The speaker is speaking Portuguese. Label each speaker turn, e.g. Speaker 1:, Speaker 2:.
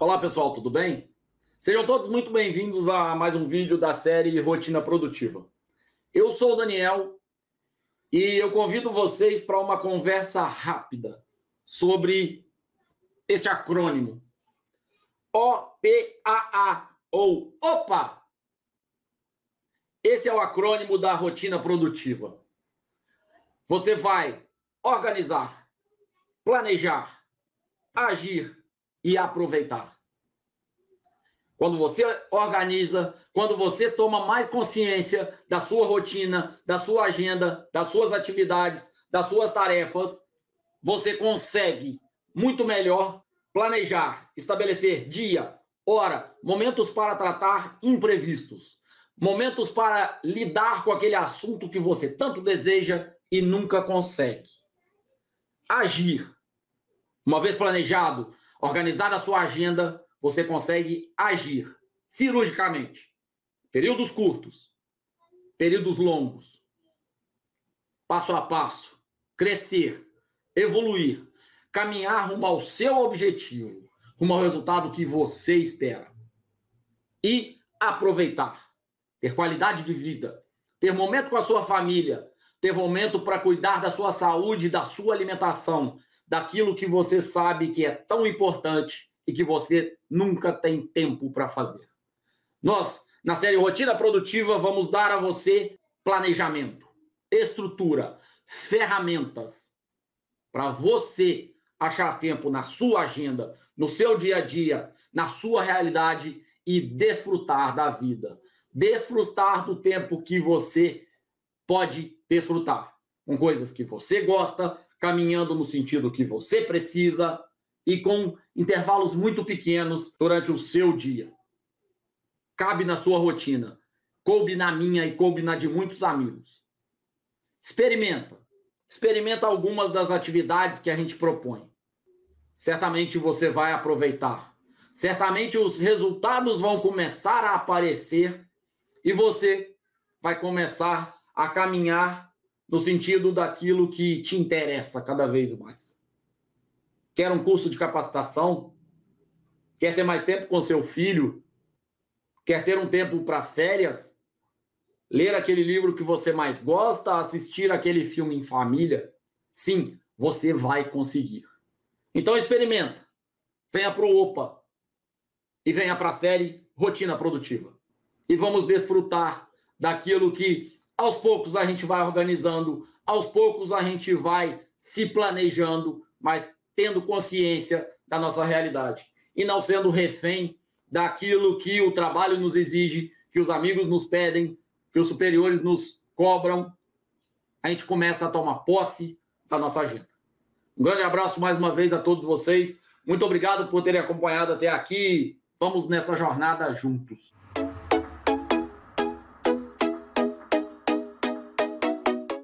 Speaker 1: Olá pessoal, tudo bem? Sejam todos muito bem-vindos a mais um vídeo da série Rotina Produtiva. Eu sou o Daniel e eu convido vocês para uma conversa rápida sobre este acrônimo OPAA ou OPA. Esse é o acrônimo da rotina produtiva. Você vai organizar, planejar, agir e aproveitar. Quando você organiza, quando você toma mais consciência da sua rotina, da sua agenda, das suas atividades, das suas tarefas, você consegue muito melhor planejar, estabelecer dia, hora, momentos para tratar imprevistos, momentos para lidar com aquele assunto que você tanto deseja e nunca consegue. Agir. Uma vez planejado, organizada a sua agenda, você consegue agir cirurgicamente. Períodos curtos, períodos longos, passo a passo, crescer, evoluir, caminhar rumo ao seu objetivo, rumo ao resultado que você espera. E aproveitar, ter qualidade de vida, ter momento com a sua família, ter momento para cuidar da sua saúde, da sua alimentação, daquilo que você sabe que é tão importante e que você nunca tem tempo para fazer. Nós, na série Rotina Produtiva, vamos dar a você planejamento, estrutura, ferramentas para você achar tempo na sua agenda, no seu dia a dia, na sua realidade e desfrutar da vida. Desfrutar do tempo que você pode desfrutar com coisas que você gosta, caminhando no sentido que você precisa e com intervalos muito pequenos durante o seu dia. Cabe na sua rotina, coube na minha e coube na de muitos amigos. Experimenta. Experimenta algumas das atividades que a gente propõe. Certamente você vai aproveitar. Certamente os resultados vão começar a aparecer e você vai começar a caminhar no sentido daquilo que te interessa cada vez mais. Quer um curso de capacitação? Quer ter mais tempo com seu filho? Quer ter um tempo para férias? Ler aquele livro que você mais gosta? Assistir aquele filme em família? Sim, você vai conseguir. Então experimenta. Venha para o OPA e venha para a série Rotina Produtiva. E vamos desfrutar daquilo que aos poucos a gente vai organizando, aos poucos a gente vai se planejando, mas tendo consciência da nossa realidade e não sendo refém daquilo que o trabalho nos exige, que os amigos nos pedem, que os superiores nos cobram. A gente começa a tomar posse da nossa agenda. Um grande abraço mais uma vez a todos vocês. Muito obrigado por terem acompanhado até aqui. Vamos nessa jornada juntos.